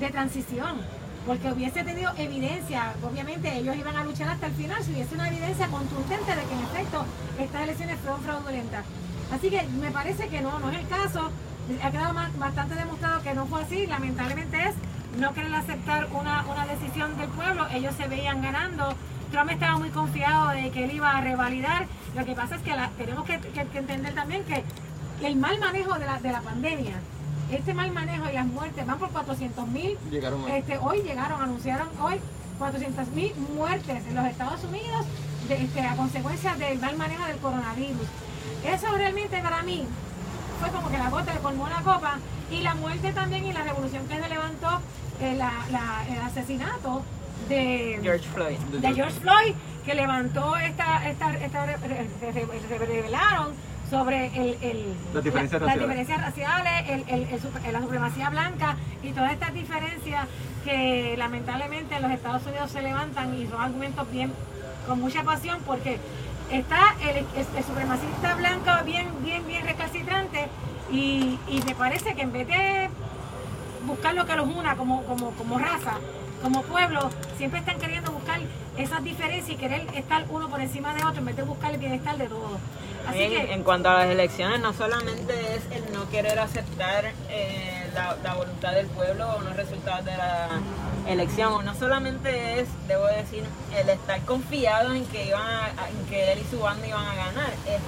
de transición, porque hubiese tenido evidencia, obviamente ellos iban a luchar hasta el final, si hubiese una evidencia contundente de que en efecto estas elecciones fueron fraudulentas. Así que me parece que no, no es el caso, ha quedado bastante demostrado que no fue así, lamentablemente es no querer aceptar una, una decisión del pueblo, ellos se veían ganando, Trump estaba muy confiado de que él iba a revalidar, lo que pasa es que tenemos que- que entender también que el mal manejo de la, de la pandemia, este mal manejo y las muertes van por 400 mil Llegaron a... este, hoy llegaron, anunciaron hoy 400 mil muertes en los Estados Unidos de, este, a consecuencia del mal manejo del coronavirus. Eso realmente para mí fue como que la gota le colmó la copa y la muerte también y la revolución que se levantó eh, la- la- el asesinato de George Floyd. de George Floyd que levantó esta, esta, esta re- re- re- re- revelaron sobre el, el- Las diferencias la- las raciales. diferencias raciales, el, la supremacía blanca y todas estas diferencias que lamentablemente en los Estados Unidos se levantan y son argumentos bien con mucha pasión porque está el supremacista blanco bien, bien, bien recalcitrante y, y me parece que en vez de buscar lo que los una como, como, como raza, como pueblo, siempre están queriendo buscar esas diferencias y querer estar uno por encima de otro en vez de buscar el bienestar de todos. Así En, que, en cuanto a las elecciones, no solamente es el no querer aceptar eh, la, la voluntad del pueblo o los resultados de la elección, o no solamente es, debo decir, el estar confiado en que iban a- en que él y su banda iban a ganar, es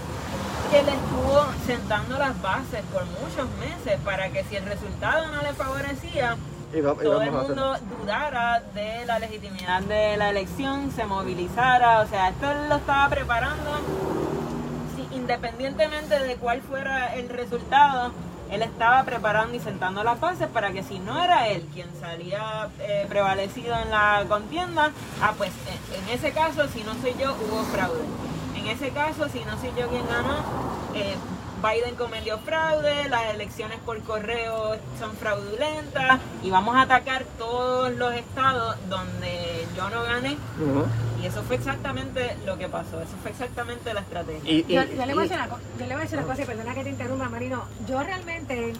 que él estuvo sentando las bases por muchos meses para que si el resultado no le favorecía, Y va- y todo el mundo dudara de la legitimidad de la elección, se movilizara, o sea, esto él lo estaba preparando, independientemente de cuál fuera el resultado, él estaba preparando y sentando las bases para que si no era él quien salía eh, prevalecido en la contienda, ah, pues en, en ese caso, si no soy yo, hubo fraude. En ese caso, si no soy yo quien ganó, eh, Biden cometió fraude, las elecciones por correo son fraudulentas y vamos a atacar todos los estados donde yo no gané. Ujú. Y eso fue exactamente lo que pasó, eso fue exactamente la estrategia. Y, y- yo, yo le voy a y- decir una, co- yo le voy a decir una cosa y perdona que te interrumpa, Marino. Yo realmente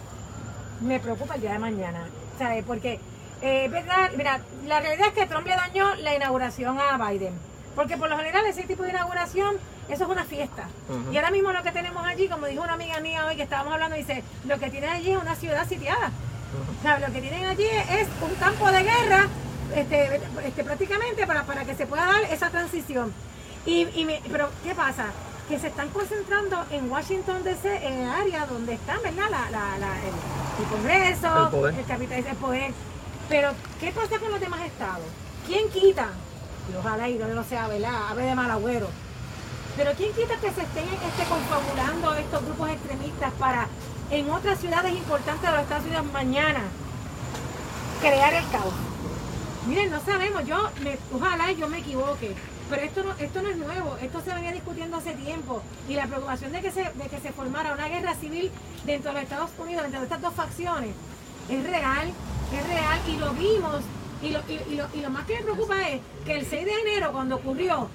me preocupa el día de mañana, ¿sabes? Porque eh, es verdad, mira, la realidad es que Trump le dañó la inauguración a Biden. Porque por lo general ese tipo de inauguración, eso es una fiesta. Y ahora mismo lo que tenemos allí, como dijo una amiga mía hoy que estábamos hablando, dice, lo que tienen allí es una ciudad sitiada. ¿Sabes? Lo que tienen allí es un campo de guerra, este, este, prácticamente para, para que se pueda dar esa transición. Y, y me- pero, ¿qué pasa? Que se están concentrando en Washington DC, en el área donde están, ¿verdad? La, la- la- el, el Congreso, El poder. el capital, el poder. Pero, ¿qué pasa con los demás estados? ¿quién quita? Y ojalá y no lo sea, ¿verdad? Ave de mal agüero. Pero ¿quién quita que se estén este, confabulando estos grupos extremistas para en otras ciudades importantes de los Estados Unidos mañana crear el caos? Miren, no sabemos, yo, me, ojalá yo me equivoque, pero esto no, esto no es nuevo, esto se venía discutiendo hace tiempo y la preocupación de que se, de que se formara una guerra civil dentro de los Estados Unidos, entre estas dos facciones, es real, es real y lo vimos y lo, y, lo, y lo más que me preocupa es que el 6 de enero cuando ocurrió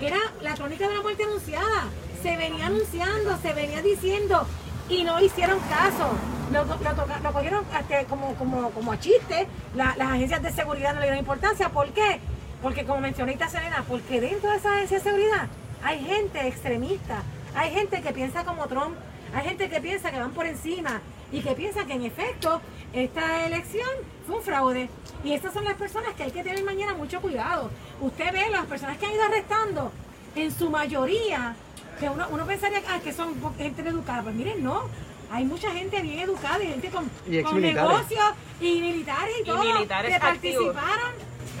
era la crónica de la muerte anunciada, se venía anunciando, se venía diciendo y no hicieron caso. Lo, lo, cogieron este, como, como, como a chiste, la, las agencias de seguridad no le dieron importancia. ¿Por qué? Porque como mencionita Selena, porque dentro de esa agencia de seguridad hay gente extremista, hay gente que piensa como Trump, hay gente que piensa que van por encima y que piensa que en efecto esta elección fue un fraude. Y estas son las personas que hay que tener mañana mucho cuidado. Usted ve las personas que han ido arrestando, en su mayoría, que uno, uno pensaría ah, que son gente educada. Pues miren, no. Hay mucha gente bien educada y gente con, con negocios y militares y, todo militares que participaron,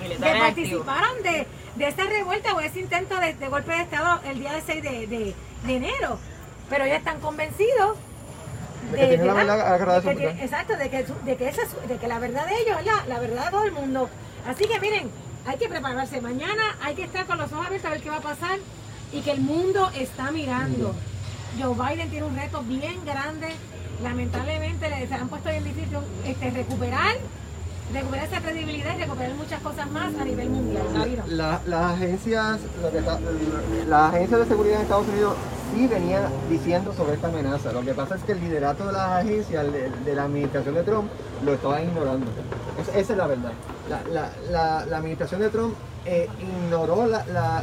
Militares que participaron de, de esa revuelta o ese intento de, de golpe de Estado el día de 6 de, de, de enero. Pero ya están convencidos De que la verdad de que- exacto, de que, de, que esa, de que la verdad de ellos es la, la verdad de todo el mundo. Así que miren, hay que prepararse. Mañana hay que estar con los ojos abiertos a ver qué va a pasar y que el mundo está mirando. Joe Biden tiene un reto bien grande. Lamentablemente le se han puesto bien difícil este, recuperar, recuperar esa credibilidad y recuperar muchas cosas más a nivel mundial. La- las agencias las agencias de seguridad en Estados Unidos sí venían diciendo sobre esta amenaza. Lo que pasa es que el liderato de las agencias de, la administración de Trump lo estaban ignorando. Es- esa es la verdad. La, administración de Trump eh, ignoró la,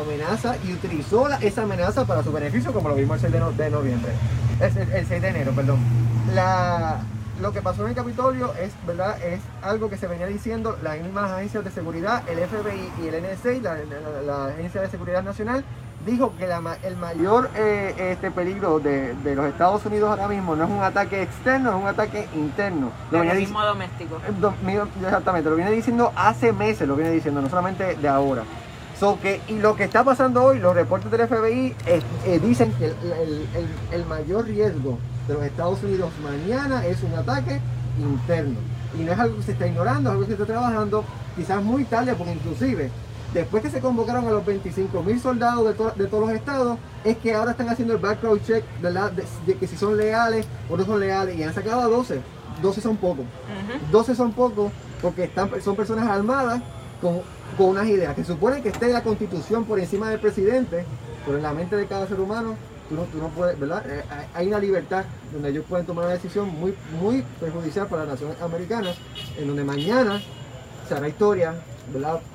amenaza y utilizó esa amenaza para su beneficio, como lo vimos el 6 de, no- de noviembre. Es el, el 6 de enero, perdón. Lo que pasó en el Capitolio es, ¿verdad? es algo que se venía diciendo las mismas agencias de seguridad, el FBI y el NSA, la Agencia de Seguridad Nacional, dijo que la el mayor eh, este peligro de, de los Estados Unidos ahora mismo no es un ataque externo, es un ataque interno. Lo Terrorismo doméstico. eh, do- Exactamente, lo viene diciendo hace meses, lo viene diciendo, no solamente de ahora. So que, y lo que está pasando hoy, los reportes del FBI eh, eh, dicen que el, el- el- el mayor riesgo de los Estados Unidos mañana es un ataque interno. Y no es algo que se está ignorando, es algo que se está trabajando quizás muy tarde, porque inclusive después que se convocaron a los 25 mil soldados de, to- de todos los estados, es que ahora están haciendo el background check ¿verdad? De, de que si son leales o no son leales, y han sacado a 12. 12 son pocos. 12 son pocos porque están, son personas armadas con, con unas ideas. Que supone que esté la constitución por encima del presidente, pero en la mente de cada ser humano, tú no, tú no puedes, ¿verdad? Eh, hay- hay una libertad donde ellos pueden tomar una decisión muy, muy perjudicial para las naciones americanas, en donde mañana se hará historia.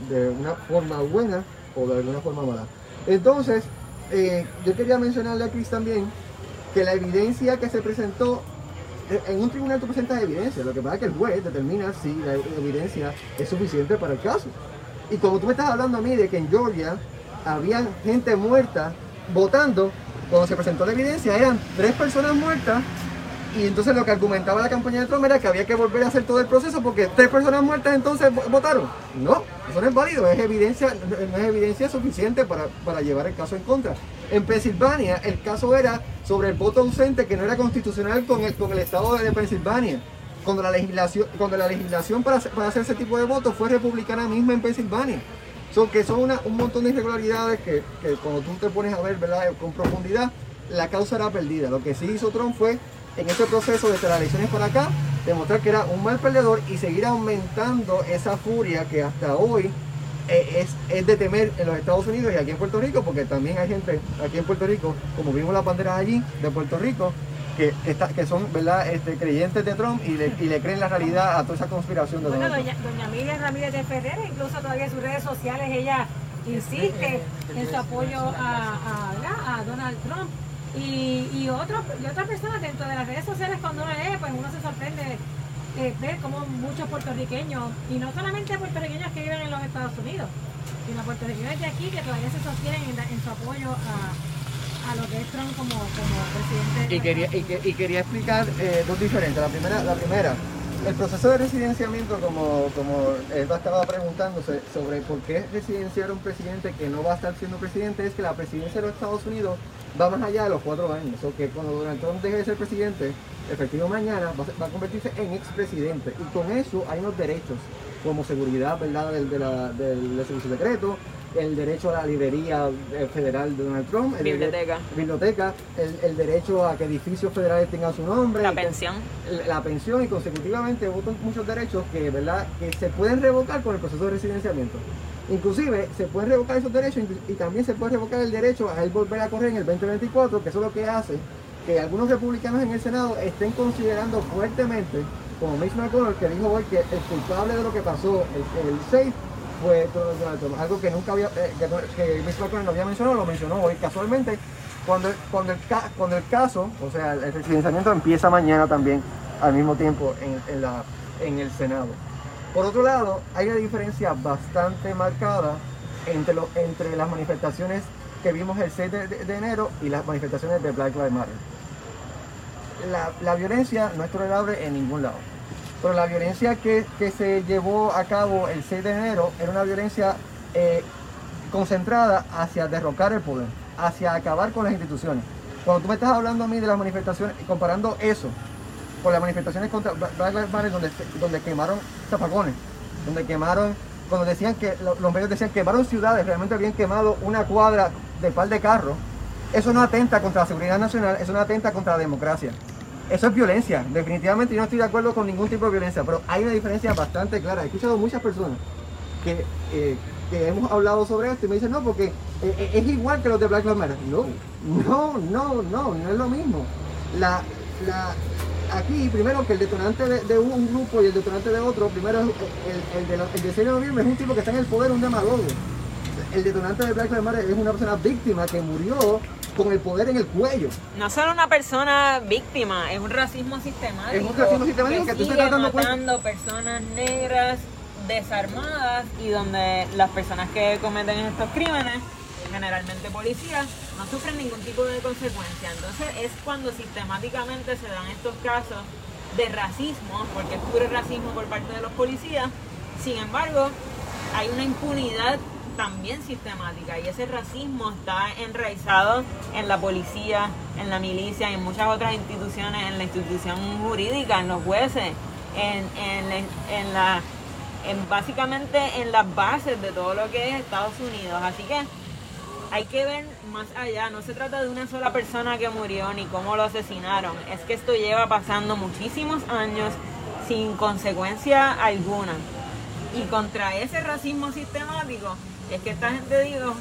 De una forma buena o de alguna forma mala. Entonces, eh, yo quería mencionarle a Chris también que la evidencia que se presentó eh, en un tribunal tú presentas evidencia, lo que pasa es que el juez determina si la evidencia es suficiente para el caso. Y como tú me estás hablando a mí de que en Georgia había gente muerta votando, cuando se presentó la evidencia eran tres personas muertas y entonces lo que argumentaba la campaña de Trump era que había que volver a hacer todo el proceso porque tres personas muertas entonces vo- votaron. No, eso no es válido, es evidencia, no es evidencia suficiente para, para llevar el caso en contra. En Pensilvania el caso era sobre el voto ausente que no era constitucional con el, con el estado de Pensilvania. Cuando la legislación, cuando la legislación para, para hacer ese tipo de votos fue republicana misma en Pensilvania. Son que son una- un montón de irregularidades que, que cuando tú te pones a ver ¿verdad? con profundidad, la causa era perdida. Lo que sí hizo Trump fue, en este proceso desde las elecciones para acá, demostrar que era un mal perdedor y seguir aumentando esa furia que hasta hoy eh, es, es de temer en los Estados Unidos y aquí en Puerto Rico, porque también hay gente aquí en Puerto Rico, como vimos las banderas allí de Puerto Rico, que, está- que son ¿verdad? Este, creyentes de Trump y le, y le creen la realidad a toda esa conspiración de Bueno, Donald Trump. doña, doña Miriam Ramírez de Ferrer, incluso todavía en sus redes sociales, ella insiste en su apoyo a, a Donald Trump. Y, y, otros, y otras personas dentro de las redes sociales, cuando uno lee, pues uno se sorprende eh, ver cómo muchos puertorriqueños, y no solamente puertorriqueños que viven en los Estados Unidos, sino puertorriqueños de aquí que todavía se sostienen en, en su apoyo a, a lo que es Trump como, como presidente. de Y quería, y, que- y quería explicar eh, dos diferentes. La primera, la primera El proceso de residenciamiento, como, como Eva estaba preguntándose sobre por qué residenciar a un presidente que no va a estar siendo presidente, es que la presidencia de los Estados Unidos va más allá de los cuatro años. O que cuando Donald Trump deje de ser presidente, efectivo mañana, va a, convertirse en expresidente. Y con eso hay unos derechos, como seguridad ¿verdad? Del, del del servicio secreto, el derecho a la librería eh, federal de Donald Trump, el de- Biblioteca. biblioteca, el, el derecho a que edificios federales tengan su nombre, La que- pensión. la pensión y consecutivamente muchos derechos que, ¿verdad? que se pueden revocar con el proceso de residenciamiento. Inclusive se pueden revocar esos derechos y, y también se puede revocar el derecho a él volver a correr en el 2024, que eso es lo que hace que algunos republicanos en el Senado estén considerando fuertemente, como Mitch McConnell, que dijo hoy que el culpable de lo que pasó, el, el 6, Algo que nunca había, eh, que, que McConnell no había mencionado, lo mencionó hoy casualmente, cuando, cuando, el, caso, o sea, el residenciamiento empieza mañana también, al mismo tiempo en, en el Senado. Por otro lado, hay una diferencia bastante marcada entre, lo- entre las manifestaciones que vimos el 6 de, de- de enero y las manifestaciones de Black Lives Matter. La, la violencia no es tolerable en ningún lado. Pero la violencia que, que se llevó a cabo el 6 de enero era una violencia eh, concentrada hacia derrocar el poder, hacia acabar con las instituciones. Cuando tú me estás hablando a mí de las manifestaciones, comparando eso con las manifestaciones contra Black Lives Matter, donde, donde quemaron zapacones, donde quemaron, cuando decían que, lo- los medios decían quemaron ciudades, realmente habían quemado una cuadra de par de carros, eso no atenta contra la seguridad nacional, eso no atenta contra la democracia. Eso es violencia, definitivamente yo no estoy de acuerdo con ningún tipo de violencia, pero hay una diferencia bastante clara. He escuchado muchas personas que, eh, que hemos hablado sobre esto y me dicen, no, porque eh, eh, es igual que los de Black Lives Matter. No, no, no, no, no es lo mismo. La, la, aquí, primero que el detonante de, un grupo y el detonante de otro, primero es el, el, de la- el de 6 de noviembre es un tipo que está en el poder, un demagogo. El detonante de Black Lives Matter es una persona víctima que murió con el poder en el cuello. No solo una persona víctima, es un racismo sistemático. Es un racismo sistemático que tú te sigue estás dando matando personas negras desarmadas y donde las personas que cometen estos crímenes, generalmente policías, no sufren ningún tipo de consecuencia. Entonces es cuando sistemáticamente se dan estos casos de racismo, porque es puro racismo por parte de los policías. Sin embargo, hay una impunidad también sistemática y ese racismo está enraizado en la policía, en la milicia en muchas otras instituciones, en la institución jurídica, en los jueces, en, en, en la en básicamente en las bases de todo lo que es Estados Unidos. Así que hay que ver más allá. No se trata de una sola persona que murió ni cómo lo asesinaron. Es que esto lleva pasando muchísimos años sin consecuencia alguna. Y contra ese racismo sistemático es que esta gente dijo,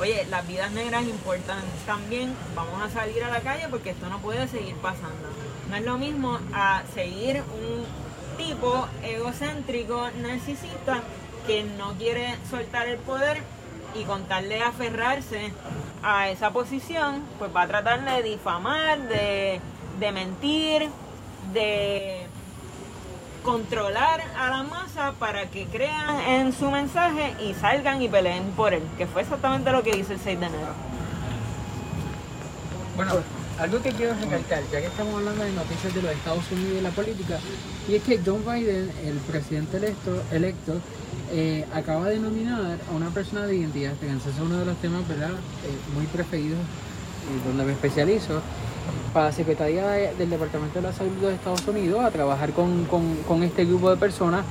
oye, las vidas negras importan también, vamos a salir a la calle porque esto no puede seguir pasando. No es lo mismo a seguir un tipo egocéntrico, narcisista, que no quiere soltar el poder y con tal de aferrarse a esa posición, pues va a tratar de difamar, de, de mentir, de controlar a la masa para que crean en su mensaje y salgan y peleen por él, que fue exactamente lo que hizo el 6 de enero. Bueno, algo que quiero recalcar, ya que estamos hablando de noticias de los Estados Unidos y la política, y es que John Biden, el presidente electo, electo eh, acaba de nominar a una persona de identidad trans. Ese es uno de los temas ¿verdad? Eh, muy preferidos y donde me especializo para la Secretaría de- del Departamento de la Salud de Estados Unidos a trabajar con, este grupo de personas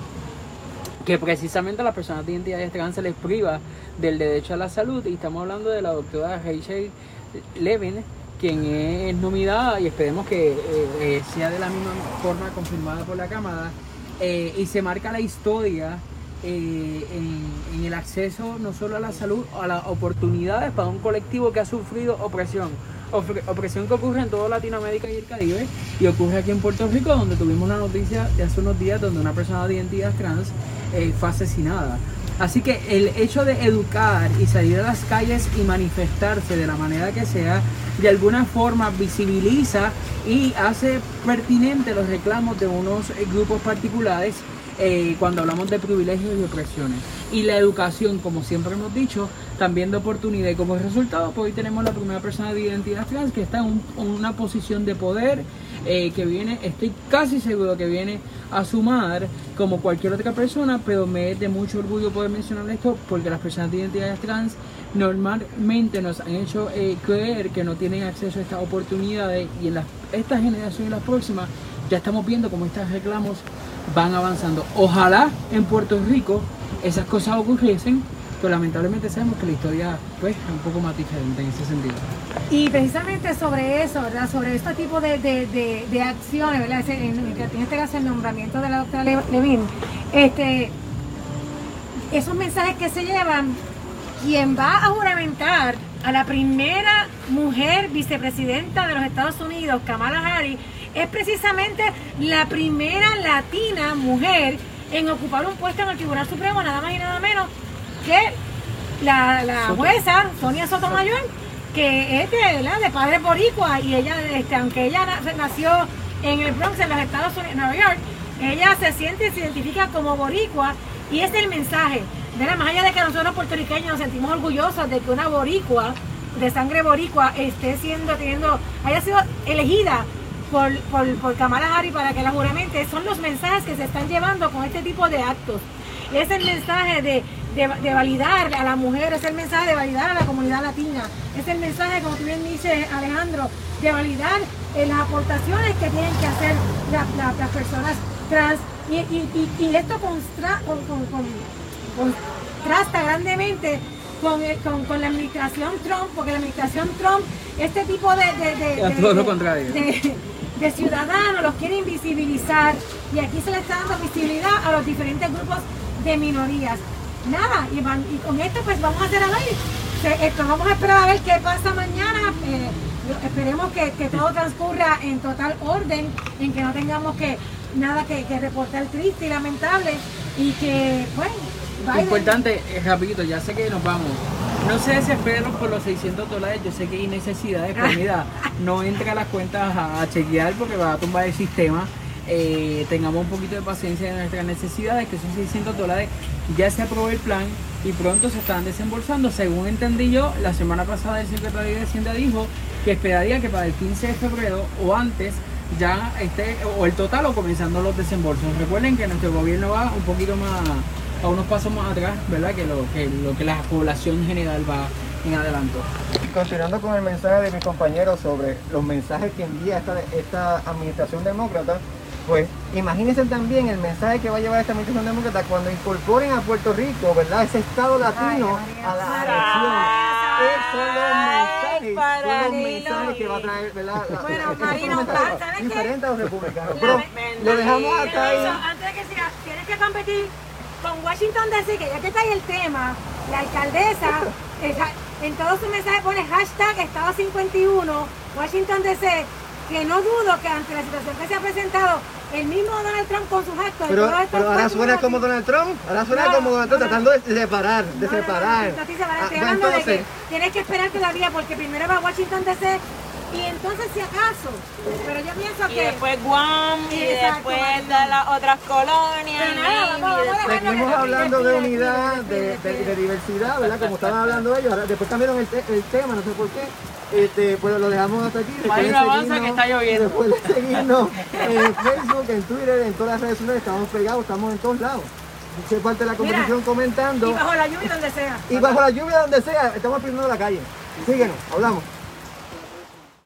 que precisamente a las personas de identidades trans se les priva del derecho a la salud y estamos hablando de la doctora Rachel Levin quien es nominada y esperemos que eh, eh, sea de la misma forma confirmada por la Cámara eh, y se marca la historia eh, en el acceso no solo a la salud, a las oportunidades para un colectivo que ha sufrido opresión. Opresión que ocurre en toda Latinoamérica y el Caribe y ocurre aquí en Puerto Rico donde tuvimos la noticia de hace unos días donde una persona de identidad trans eh, fue asesinada. Así que el hecho de educar y salir a las calles y manifestarse de la manera que sea, de alguna forma visibiliza y hace pertinente los reclamos de unos eh, grupos particulares eh, cuando hablamos de privilegios y opresiones. Y la educación, como siempre hemos dicho, también de oportunidad. Y como resultado, pues hoy tenemos la primera persona de identidad trans que está en, una posición de poder, eh, que viene, estoy casi seguro que viene a sumar como cualquier otra persona, pero me es de mucho orgullo poder mencionar esto porque las personas de identidad trans normalmente nos han hecho eh, creer que no tienen acceso a estas oportunidades y en esta generación y las próximas ya estamos viendo cómo estos reclamos van avanzando. Ojalá en Puerto Rico esas cosas ocurriesen, pero lamentablemente sabemos que la historia pues, es un poco más diferente en ese sentido. Y precisamente sobre eso, ¿verdad? sobre este tipo de, de, acciones, ¿verdad? En, este caso el nombramiento de la doctora Levin, este, esos mensajes que se llevan, quien va a juramentar a la primera mujer vicepresidenta de los Estados Unidos, Kamala Harris, es precisamente la primera latina mujer en ocupar un puesto en el Tribunal Supremo, nada más y nada menos que la, jueza Sonia Sotomayor, que es de, de padre boricua y ella, este, aunque ella nació en el Bronx, en los Estados Unidos, Nueva York, ella se siente y se identifica como boricua y es el mensaje. Más allá de que nosotros puertorriqueños nos sentimos orgullosos de que una boricua, de sangre boricua, esté siendo, teniendo, haya sido elegida por, por, por Kamala Harris para que la juramente, son los mensajes que se están llevando con este tipo de actos. Es el mensaje de, de, validar a la mujer, es el mensaje de validar a la comunidad latina, es el mensaje, como tú bien dices Alejandro, de validar eh, las aportaciones que tienen que hacer las personas trans. Y, y, esto constra, con, contrasta grandemente con, con, con, la administración Trump, porque la administración Trump, este tipo de, de, todo lo contrario de ciudadanos, los quiere invisibilizar y aquí se le está dando visibilidad a los diferentes grupos de minorías. Nada, y, con esto pues vamos a hacer a ver, esto, vamos a esperar a ver qué pasa mañana. Eh, esperemos que, todo transcurra en total orden, en que no tengamos que nada que, reportar triste y lamentable y que, bueno, Importante, eh, rapidito, ya sé que nos vamos. No se desesperen por los 600 dólares, yo sé que hay necesidad de comida. No entra a las cuentas a, chequear porque va a tumbar el sistema. Eh, tengamos un poquito de paciencia en nuestras necesidades, que son 600 dólares. Ya se aprobó el plan y pronto se están desembolsando. Según entendí yo, la semana pasada el secretario de Hacienda dijo que esperaría que para el 15 de febrero o antes ya esté, o el total o comenzando los desembolsos. Recuerden que nuestro gobierno va un poquito más a unos pasos más atrás, ¿verdad? Que lo que, lo que la población general va en adelanto. Continuando con el mensaje de mis compañeros sobre los mensajes que envía esta, esta administración demócrata, pues imagínense también el mensaje que va a llevar esta administración demócrata cuando incorporen a Puerto Rico, ¿verdad? Ese estado latino a la elección. Esos son los mensajes, son los mensajes que va a traer, ¿verdad? Bueno, Marino, ¿sabes Diferente a los republicanos. Pero lo dejamos ahí. Antes de que siga, tienes que competir con Washington DC, que ya que está ahí el tema, la alcaldesa en todos sus mensajes pone hashtag Estado 51, Washington DC, que no dudo que ante la situación que se ha presentado, el mismo Donald Trump con sus actos. Pero, ahora suena como Donald Trump, ahora suena como Donald Trump tratando de separar, de separar. entonces, ah, tienes que esperar todavía porque primero va Washington DC y entonces, si acaso, pero yo pienso que. Y después Guam, y, después de las otras colonias. Seguimos hablando de unidad, de, de, diversidad, ¿verdad? Como estaban hablando ellos. Ahora, después cambiaron el, el, tema, no sé por qué. Este, pues lo dejamos hasta aquí. Hay una avanza que está lloviendo. Después de seguirnos en Facebook, en Twitter, en todas las redes sociales, estamos pegados, estamos en todos lados. Sé parte de la conversación comentando. Y bajo la lluvia donde sea. Y bajo la lluvia donde sea, estamos prendiendo la calle. Síguenos, hablamos.